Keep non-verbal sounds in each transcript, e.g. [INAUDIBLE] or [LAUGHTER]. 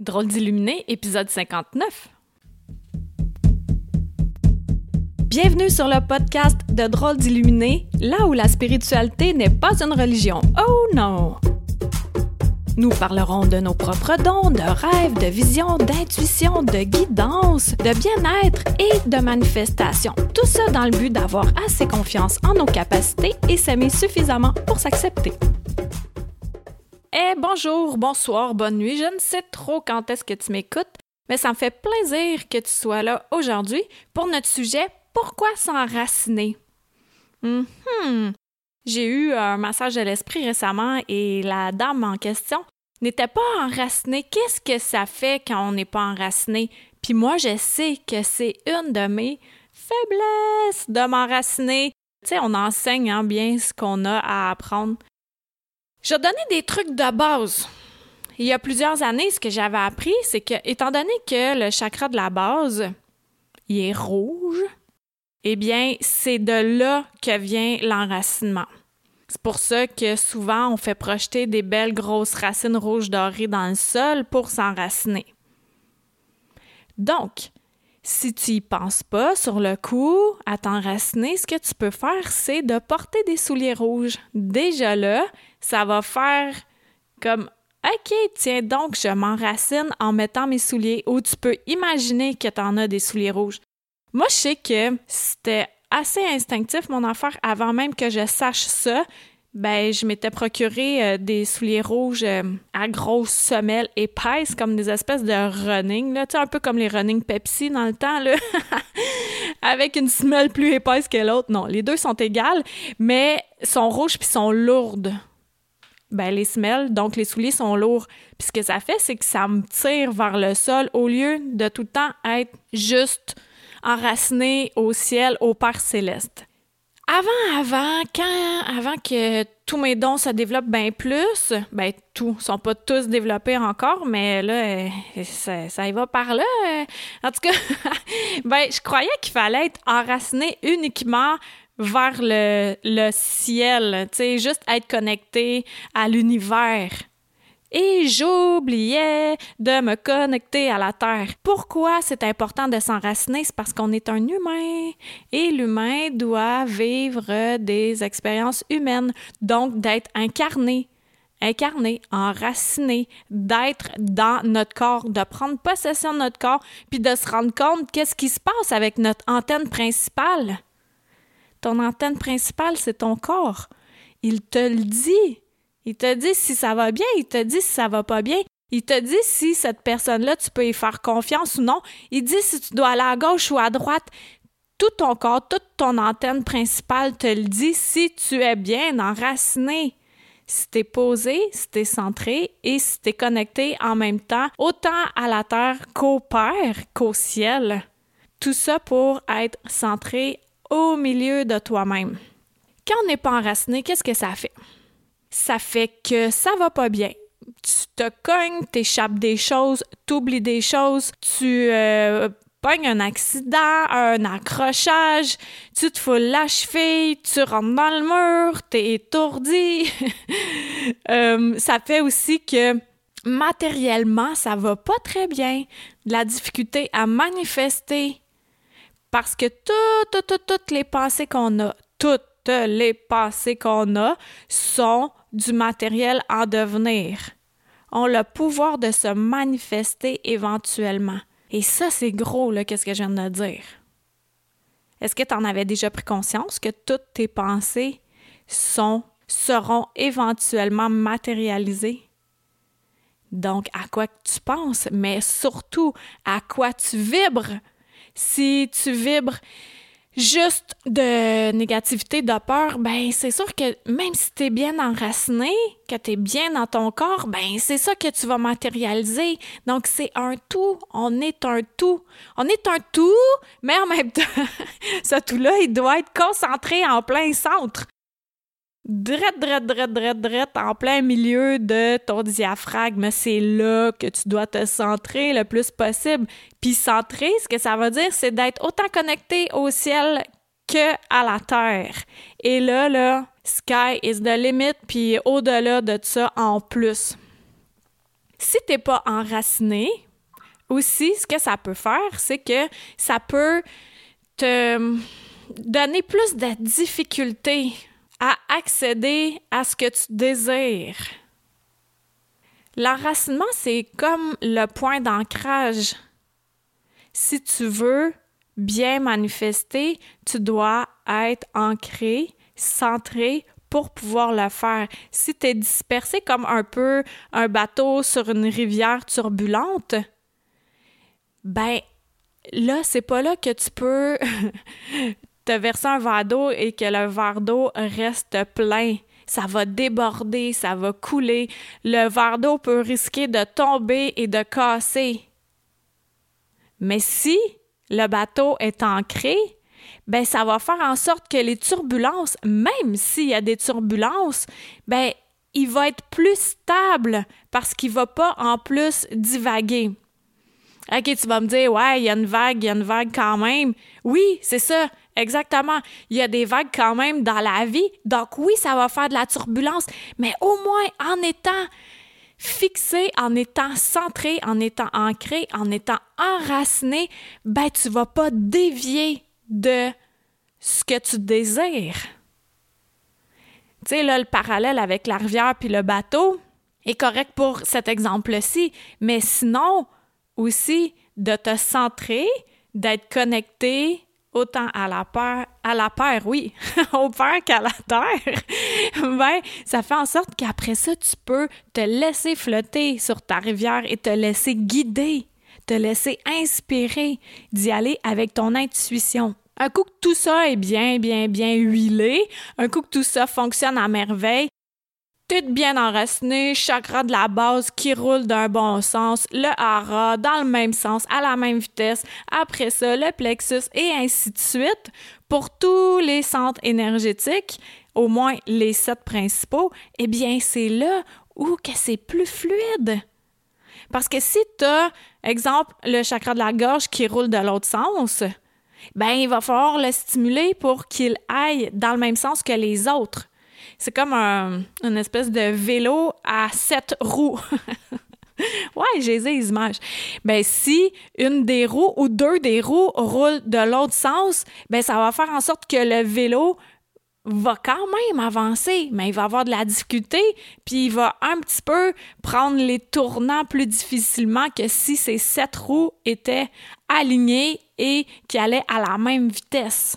Drôle d'illuminé, épisode 59. Bienvenue sur le podcast de Drôle d'illuminé, là où la spiritualité n'est pas une religion. Oh non! Nous parlerons de nos propres dons, de rêves, de visions, d'intuition, de guidance, de bien-être et de manifestation. Tout ça dans le but d'avoir assez confiance en nos capacités et s'aimer suffisamment pour s'accepter. Eh bonjour, bonsoir, bonne nuit. Je ne sais trop quand est-ce que tu m'écoutes, mais ça me fait plaisir que tu sois là aujourd'hui pour notre sujet Pourquoi s'enraciner? Hmm. J'ai eu un massage de l'esprit récemment et la dame en question n'était pas enracinée. Qu'est-ce que ça fait quand on n'est pas enraciné? Puis moi, je sais que c'est une de mes faiblesses de m'enraciner. Tu sais, on enseigne hein, bien ce qu'on a à apprendre. Je donner des trucs de base. Il y a plusieurs années, ce que j'avais appris, c'est que, étant donné que le chakra de la base, il est rouge, eh bien, c'est de là que vient l'enracinement. C'est pour ça que souvent on fait projeter des belles grosses racines rouges dorées dans le sol pour s'enraciner. Donc, si tu y penses pas sur le coup à t'enraciner, ce que tu peux faire, c'est de porter des souliers rouges. Déjà là, ça va faire comme OK, tiens donc, je m'enracine en mettant mes souliers. Ou tu peux imaginer que tu en as des souliers rouges. Moi, je sais que c'était assez instinctif, mon affaire, avant même que je sache ça ben je m'étais procuré euh, des souliers rouges euh, à grosses semelles épaisses comme des espèces de running là, un peu comme les running Pepsi dans le temps là, [LAUGHS] avec une semelle plus épaisse que l'autre. Non, les deux sont égales, mais sont rouges puis sont lourdes. Ben les semelles, donc les souliers sont lourds. Puis ce que ça fait, c'est que ça me tire vers le sol au lieu de tout le temps être juste enraciné au ciel, au Père céleste. Avant, avant, quand, avant que tous mes dons se développent bien plus, ben tous, sont pas tous développés encore, mais là, ça, ça y va par là. En tout cas, [LAUGHS] ben je croyais qu'il fallait être enraciné uniquement vers le, le ciel, tu sais, juste être connecté à l'univers et j'oubliais de me connecter à la Terre. Pourquoi c'est important de s'enraciner? C'est parce qu'on est un humain et l'humain doit vivre des expériences humaines, donc d'être incarné incarné, enraciné, d'être dans notre corps, de prendre possession de notre corps, puis de se rendre compte qu'est-ce qui se passe avec notre antenne principale. Ton antenne principale, c'est ton corps. Il te le dit. Il te dit si ça va bien, il te dit si ça va pas bien. Il te dit si cette personne-là, tu peux y faire confiance ou non. Il dit si tu dois aller à gauche ou à droite. Tout ton corps, toute ton antenne principale te le dit si tu es bien enraciné. Si tu es posé, si tu es centré et si tu es connecté en même temps, autant à la terre qu'au Père, qu'au ciel. Tout ça pour être centré au milieu de toi-même. Quand on n'est pas enraciné, qu'est-ce que ça fait? Ça fait que ça va pas bien. Tu te cognes, t'échappes des choses, t'oublies des choses, tu euh, pognes un accident, un accrochage, tu te fous la cheville, tu rentres dans le mur, t'es étourdi. [LAUGHS] Euh, ça fait aussi que matériellement, ça va pas très bien. De la difficulté à manifester. Parce que toutes, toutes, toutes les pensées qu'on a, toutes les pensées qu'on a sont du matériel en devenir, ont le pouvoir de se manifester éventuellement. Et ça, c'est gros, là, qu'est-ce que je viens de dire. Est-ce que tu en avais déjà pris conscience que toutes tes pensées sont, seront éventuellement matérialisées? Donc, à quoi tu penses, mais surtout à quoi tu vibres? Si tu vibres juste de négativité, de peur, ben c'est sûr que même si tu es bien enraciné, que tu bien dans ton corps, ben c'est ça que tu vas matérialiser. Donc c'est un tout, on est un tout. On est un tout, mais en même temps, [LAUGHS] ce tout-là, il doit être concentré en plein centre drette, drette, drette, drette, drette, en plein milieu de ton diaphragme. C'est là que tu dois te centrer le plus possible. Puis centrer, ce que ça veut dire, c'est d'être autant connecté au ciel que à la terre. Et là, là, sky is the limit, puis au-delà de ça, en plus. Si tu n'es pas enraciné, aussi, ce que ça peut faire, c'est que ça peut te donner plus de difficultés à accéder à ce que tu désires. L'enracinement, c'est comme le point d'ancrage. Si tu veux bien manifester, tu dois être ancré, centré pour pouvoir le faire. Si tu es dispersé comme un peu un bateau sur une rivière turbulente, ben là, c'est pas là que tu peux [LAUGHS] te verser un verre d'eau et que le verre d'eau reste plein. Ça va déborder, ça va couler. Le verre d'eau peut risquer de tomber et de casser. Mais si le bateau est ancré, ben ça va faire en sorte que les turbulences, même s'il y a des turbulences, ben il va être plus stable parce qu'il va pas en plus divaguer. OK, tu vas me dire, ouais, il y a une vague, il y a une vague quand même. Oui, c'est ça, exactement. Il y a des vagues quand même dans la vie. Donc oui, ça va faire de la turbulence, mais au moins en étant fixé, en étant centré, en étant ancré, en étant enraciné, ben tu vas pas dévier de ce que tu désires. Tu sais, là, le parallèle avec la rivière puis le bateau est correct pour cet exemple-ci, mais sinon, aussi de te centrer, d'être connecté autant à la peur, à la paire, oui, [LAUGHS] au père qu'à la terre, [LAUGHS] ben, ça fait en sorte qu'après ça, tu peux te laisser flotter sur ta rivière et te laisser guider, te laisser inspirer, d'y aller avec ton intuition. Un coup que tout ça est bien, bien, bien huilé, un coup que tout ça fonctionne à merveille, tout bien enraciné, chakra de la base qui roule d'un bon sens, le hara dans le même sens, à la même vitesse, après ça, le plexus et ainsi de suite. Pour tous les centres énergétiques, au moins les sept principaux, eh bien, c'est là où que c'est plus fluide. Parce que si tu as, exemple, le chakra de la gorge qui roule de l'autre sens, ben il va falloir le stimuler pour qu'il aille dans le même sens que les autres. C'est comme un, une espèce de vélo à sept roues. [LAUGHS] ouais, j'ai les images. Ben, si une des roues ou deux des roues roulent de l'autre sens, ben, ça va faire en sorte que le vélo va quand même avancer, mais il va avoir de la difficulté, puis il va un petit peu prendre les tournants plus difficilement que si ces sept roues étaient alignées et qui allaient à la même vitesse.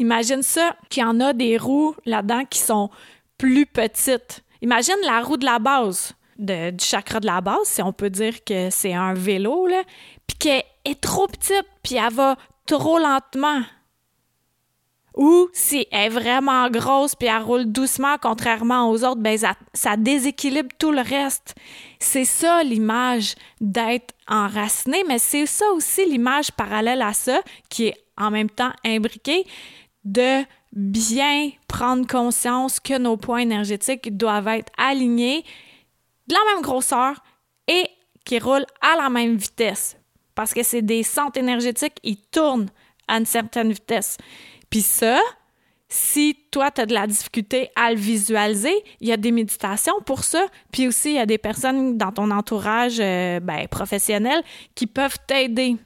Imagine ça qu'il y en a des roues là-dedans qui sont plus petites. Imagine la roue de la base, du chakra de la base, si on peut dire que c'est un vélo, là, puis qu'elle est trop petite, puis elle va trop lentement. Ou si elle est vraiment grosse puis elle roule doucement contrairement aux autres, ben ça, ça déséquilibre tout le reste. C'est ça l'image d'être enraciné, mais c'est ça aussi l'image parallèle à ça qui est en même temps imbriquée de bien prendre conscience que nos points énergétiques doivent être alignés de la même grosseur et qui roulent à la même vitesse. Parce que c'est des centres énergétiques, ils tournent à une certaine vitesse. Puis ça, si toi, tu as de la difficulté à le visualiser, il y a des méditations pour ça. Puis aussi, il y a des personnes dans ton entourage euh, ben, professionnel qui peuvent t'aider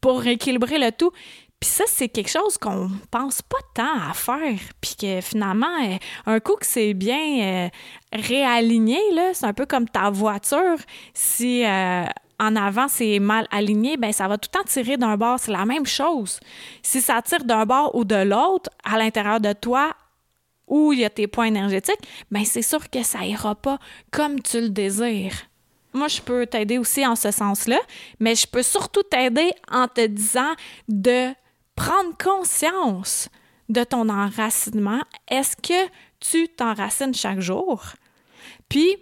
pour rééquilibrer le tout. Puis ça, c'est quelque chose qu'on pense pas tant à faire. Puis que finalement, euh, un coup que c'est bien euh, réaligné, là, c'est un peu comme ta voiture. Si euh, en avant c'est mal aligné, ben ça va tout le temps tirer d'un bord. C'est la même chose. Si ça tire d'un bord ou de l'autre, à l'intérieur de toi, où il y a tes points énergétiques, ben c'est sûr que ça ira pas comme tu le désires. Moi, je peux t'aider aussi en ce sens-là, mais je peux surtout t'aider en te disant de prendre conscience de ton enracinement. Est-ce que tu t'enracines chaque jour? Puis,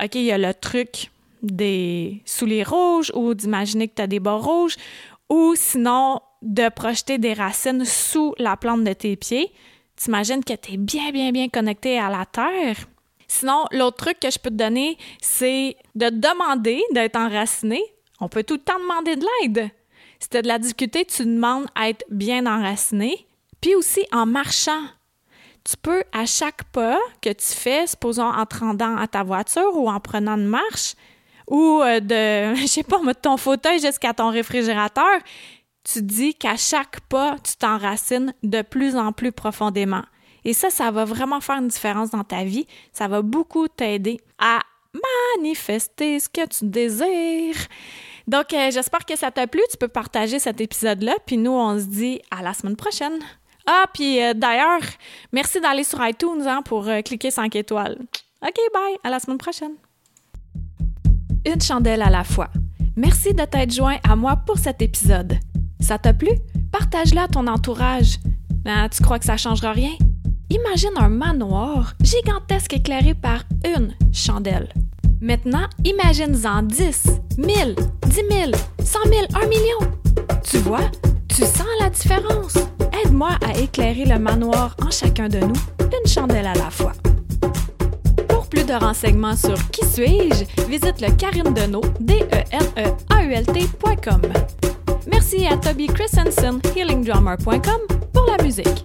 OK, il y a le truc des souliers rouges ou d'imaginer que tu as des bords rouges ou sinon de projeter des racines sous la plante de tes pieds. T'imagines que tu es bien, bien, bien connecté à la terre. Sinon, l'autre truc que je peux te donner, c'est de demander d'être enraciné. On peut tout le temps demander de l'aide. Si tu as de la difficulté, tu demandes à être bien enraciné. Puis aussi en marchant. Tu peux, à chaque pas que tu fais, supposons en te rendant à ta voiture ou en prenant une marche, ou euh, de, [LAUGHS] je sais pas, de ton fauteuil jusqu'à ton réfrigérateur, tu dis qu'à chaque pas, tu t'enracines de plus en plus profondément. Et ça, ça va vraiment faire une différence dans ta vie. Ça va beaucoup t'aider à manifester ce que tu désires. Donc, euh, j'espère que ça t'a plu. Tu peux partager cet épisode-là. Puis nous, on se dit à la semaine prochaine. Ah, puis euh, d'ailleurs, merci d'aller sur iTunes hein, pour euh, cliquer 5 étoiles. OK, bye. À la semaine prochaine. Une chandelle à la fois. Merci de t'être joint à moi pour cet épisode. Ça t'a plu? Partage-le à ton entourage. Ben, tu crois que ça changera rien? Imagine un manoir gigantesque éclairé par une chandelle. Maintenant, imagine-en 10, 1000, 10 000, 100 000, 1 million. Tu vois, tu sens la différence. Aide-moi à éclairer le manoir en chacun de nous, une chandelle à la fois. Pour plus de renseignements sur Qui suis-je, visite le Karine Deneau, d e n e a u l Merci à Toby Christensen, healingdrummer.com, pour la musique.